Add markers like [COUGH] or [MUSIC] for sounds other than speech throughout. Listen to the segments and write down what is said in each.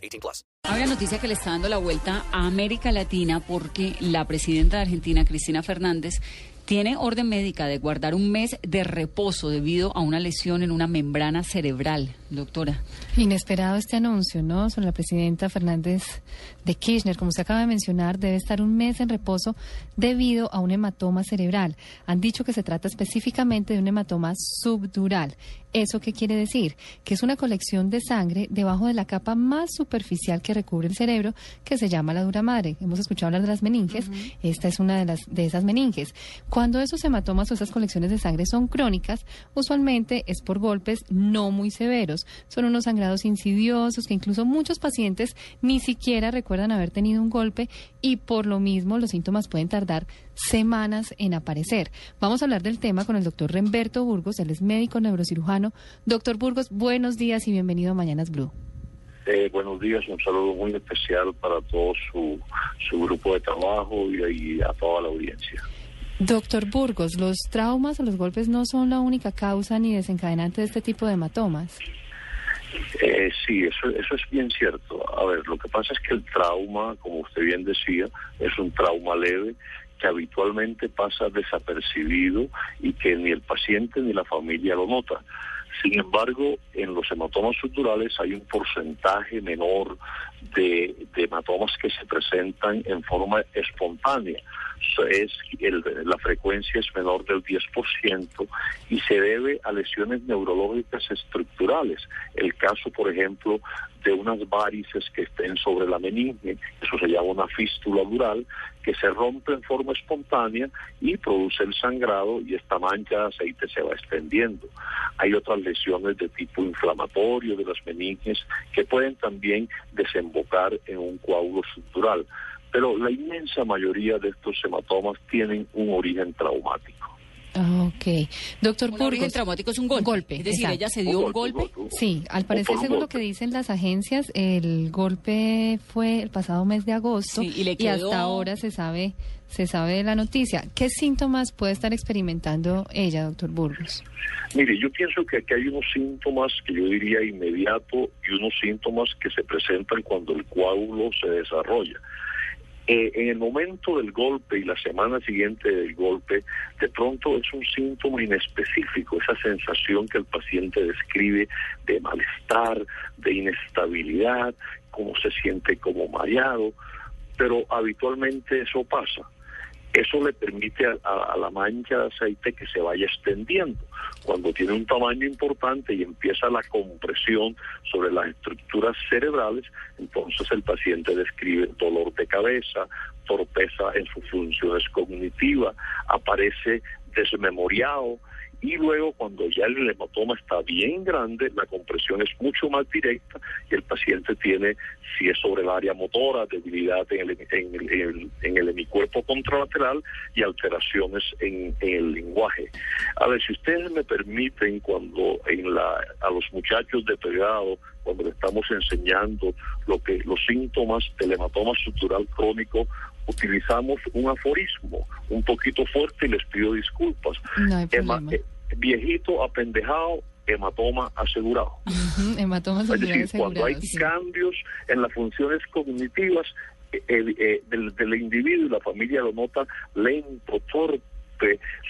18 plus. Hay una noticia que le está dando la vuelta a América Latina porque la presidenta de Argentina, Cristina Fernández, tiene orden médica de guardar un mes de reposo debido a una lesión en una membrana cerebral, doctora. Inesperado este anuncio, ¿no? Sobre la presidenta Fernández de Kirchner, como se acaba de mencionar, debe estar un mes en reposo debido a un hematoma cerebral. Han dicho que se trata específicamente de un hematoma subdural. ¿Eso qué quiere decir? Que es una colección de sangre debajo de la capa más superficial que recubre el cerebro, que se llama la dura madre. Hemos escuchado hablar de las meninges. Esta es una de, las, de esas meninges. Cuando esos hematomas o esas colecciones de sangre son crónicas, usualmente es por golpes no muy severos. Son unos sangrados insidiosos que incluso muchos pacientes ni siquiera recuerdan haber tenido un golpe y por lo mismo los síntomas pueden tardar semanas en aparecer. Vamos a hablar del tema con el doctor Remberto Burgos, él es médico neurocirujano. Doctor Burgos, buenos días y bienvenido a Mañanas Blue. Eh, buenos días, un saludo muy especial para todo su, su grupo de trabajo y, y a toda la audiencia. Doctor Burgos, los traumas o los golpes no son la única causa ni desencadenante de este tipo de hematomas. Eh, sí, eso, eso es bien cierto. A ver, lo que pasa es que el trauma, como usted bien decía, es un trauma leve que habitualmente pasa desapercibido y que ni el paciente ni la familia lo nota. Sin embargo, en los hematomas subdurales hay un porcentaje menor de, de hematomas que se presentan en forma espontánea. Es el, la frecuencia es menor del 10% y se debe a lesiones neurológicas estructurales. El caso, por ejemplo, de unas varices que estén sobre la meninge, eso se llama una fístula dural, que se rompe en forma espontánea y produce el sangrado y esta mancha de aceite se va extendiendo. Hay otras lesiones de tipo inflamatorio de las meninges que pueden también desembocar en un coágulo subdural, pero la inmensa mayoría de estos hematomas tienen un origen traumático. Ok. Doctor Un Burgos. origen traumático es un golpe. Golpe, Es decir, exacto. ella se dio un golpe. Sí, al parecer, según lo que dicen las agencias, el golpe fue el pasado mes de agosto Sí, y le quedó- hasta ahora se sabe se sabe de la noticia. ¿Qué síntomas puede estar experimentando ella, doctor Burgos? Mire, yo pienso que aquí hay unos síntomas que yo diría inmediato y unos síntomas que se presentan cuando el coágulo se desarrolla. Eh, en el momento del golpe y la semana siguiente del golpe, de pronto es un síntoma inespecífico, esa sensación que el paciente describe de malestar, de inestabilidad, como se siente como mareado, pero habitualmente eso pasa. Eso le permite a, la mancha de aceite que se vaya extendiendo. Cuando tiene un tamaño importante y empieza la compresión sobre las estructuras cerebrales, entonces el paciente describe dolor de cabeza, torpeza en sus funciones cognitivas, aparece desmemoriado y luego cuando ya el hematoma está bien grande, la compresión es mucho más directa y el paciente tiene, si es sobre el área motora, debilidad en el, en el, en el- hemicuerpo contralateral y alteraciones en, en el lenguaje. A ver, si ustedes me permiten, cuando en la, a los muchachos de pregrado, cuando le estamos enseñando lo que los síntomas del hematoma estructural crónico, utilizamos un aforismo un poquito fuerte y les pido disculpas. No hay Hema- eh, viejito apendejado, hematoma asegurado. [LAUGHS] Ujú, Hematomas Es decir, subdurales cuando hay sí. cambios en las funciones cognitivas eh, eh, del, del individuo y la familia lo nota lento, torpe,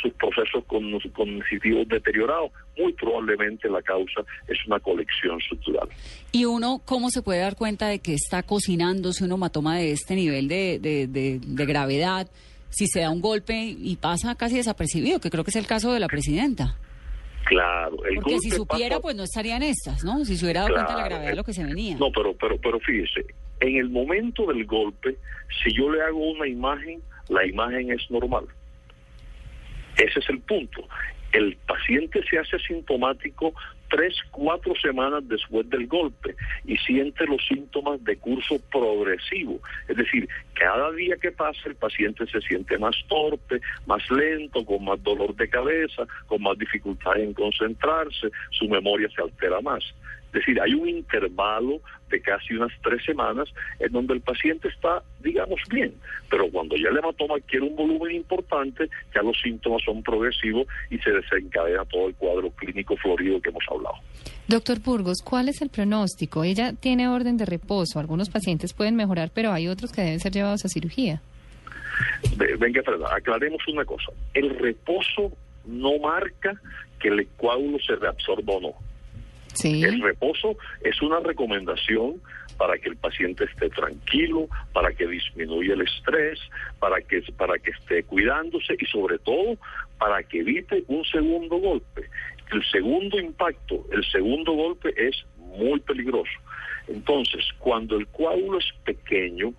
sus procesos con- cognitivos deteriorados, muy probablemente la causa es una colección estructural. Y uno, ¿cómo se puede dar cuenta de que está cocinándose un hematoma de este nivel de, de, de- de gravedad? Si se da un golpe y pasa casi desapercibido, que creo que es el caso de la presidenta. Claro, el Porque si supiera, pues no estaría en estas, ¿no? Si se hubiera dado cuenta de la gravedad de lo que se venía. No, pero, pero, pero fíjese, en el momento del golpe, si yo le hago una imagen, la imagen es normal. Ese es el punto. El paciente se hace sintomático tres, cuatro semanas después del golpe y siente los síntomas de curso progresivo. Es decir, cada día que pasa el paciente se siente más torpe, más lento, con más dolor de cabeza, con más dificultad en concentrarse, su memoria se altera más. Es decir, hay un intervalo de casi unas tres semanas en donde el paciente está, digamos, bien, pero cuando ya el hematoma adquiere un volumen importante, ya los síntomas son progresivos y se desencadena todo el cuadro clínico florido que hemos hablado. Doctor Burgos, ¿cuál es el pronóstico? Ella tiene orden de reposo. Algunos pacientes pueden mejorar, pero hay otros que deben ser llevados a cirugía. Venga, aclaremos una cosa. El reposo no marca que el coágulo se reabsorba o no. El reposo es una recomendación para que el paciente esté tranquilo, para que disminuya el estrés, para que, para que esté cuidándose y sobre todo para que evite un segundo golpe. El segundo impacto, el segundo golpe es muy peligroso. Entonces, cuando el coágulo es pequeño,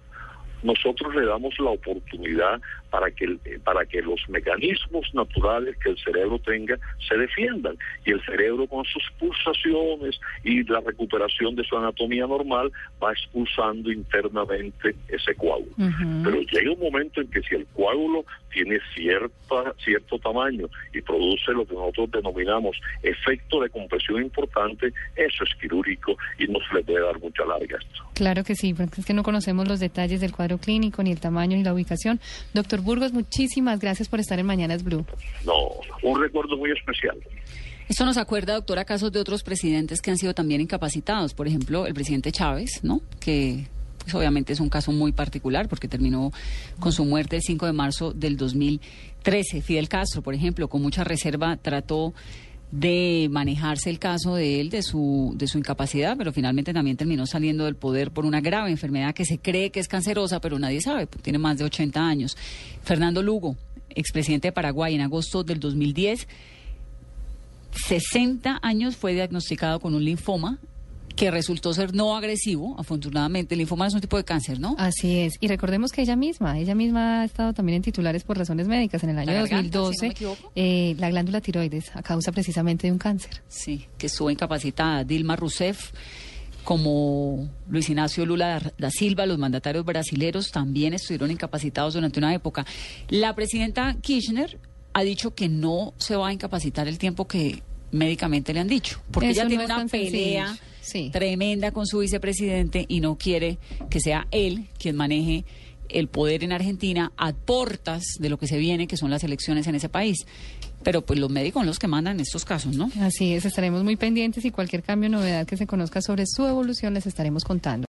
nosotros le damos la oportunidad para que, para que los mecanismos naturales que el cerebro tenga se defiendan y el cerebro con sus pulsaciones y la recuperación de su anatomía normal va expulsando internamente ese coágulo. Pero llega un momento en que si el coágulo tiene cierta, cierto tamaño y produce lo que nosotros denominamos efecto de compresión importante, eso es quirúrgico y no se le puede dar mucha larga esto. Claro que sí, porque es que no conocemos los detalles del cuadro clínico, ni el tamaño, ni la ubicación. Doctor Burgos, muchísimas gracias por estar en Mañanas Blue. No, un recuerdo muy especial. Esto nos acuerda, doctor, a casos de otros presidentes que han sido también incapacitados. Por ejemplo, el presidente Chávez, ¿no? Que pues, obviamente es un caso muy particular porque terminó con su muerte el 5 de marzo del 2013. Fidel Castro, por ejemplo, con mucha reserva trató de manejarse el caso de él, de su, de su incapacidad, pero finalmente también terminó saliendo del poder por una grave enfermedad que se cree que es cancerosa, pero nadie sabe, porque tiene más de 80 años. Fernando Lugo, expresidente de Paraguay, en agosto del 2010, 60 años fue diagnosticado con un linfoma que resultó ser no agresivo, afortunadamente. El linfoma es un tipo de cáncer, ¿no? Así es. Y recordemos que ella misma, ella misma ha estado también en titulares por razones médicas. En el año 2012, eh, la glándula tiroides, a causa precisamente de un cáncer. Sí, que estuvo incapacitada. Dilma Rousseff como Luis Ignacio Lula da Silva, los mandatarios brasileños también estuvieron incapacitados durante una época. La presidenta Kirchner ha dicho que no se va a incapacitar el tiempo que médicamente le han dicho, porque ella tiene una pelea tremenda con su vicepresidente y no quiere que sea él quien maneje el poder en Argentina a portas de lo que se viene, que son las elecciones en ese país. Pero pues los médicos son los que mandan en estos casos, ¿no? Así es, estaremos muy pendientes y cualquier cambio novedad que se conozca sobre su evolución les estaremos contando.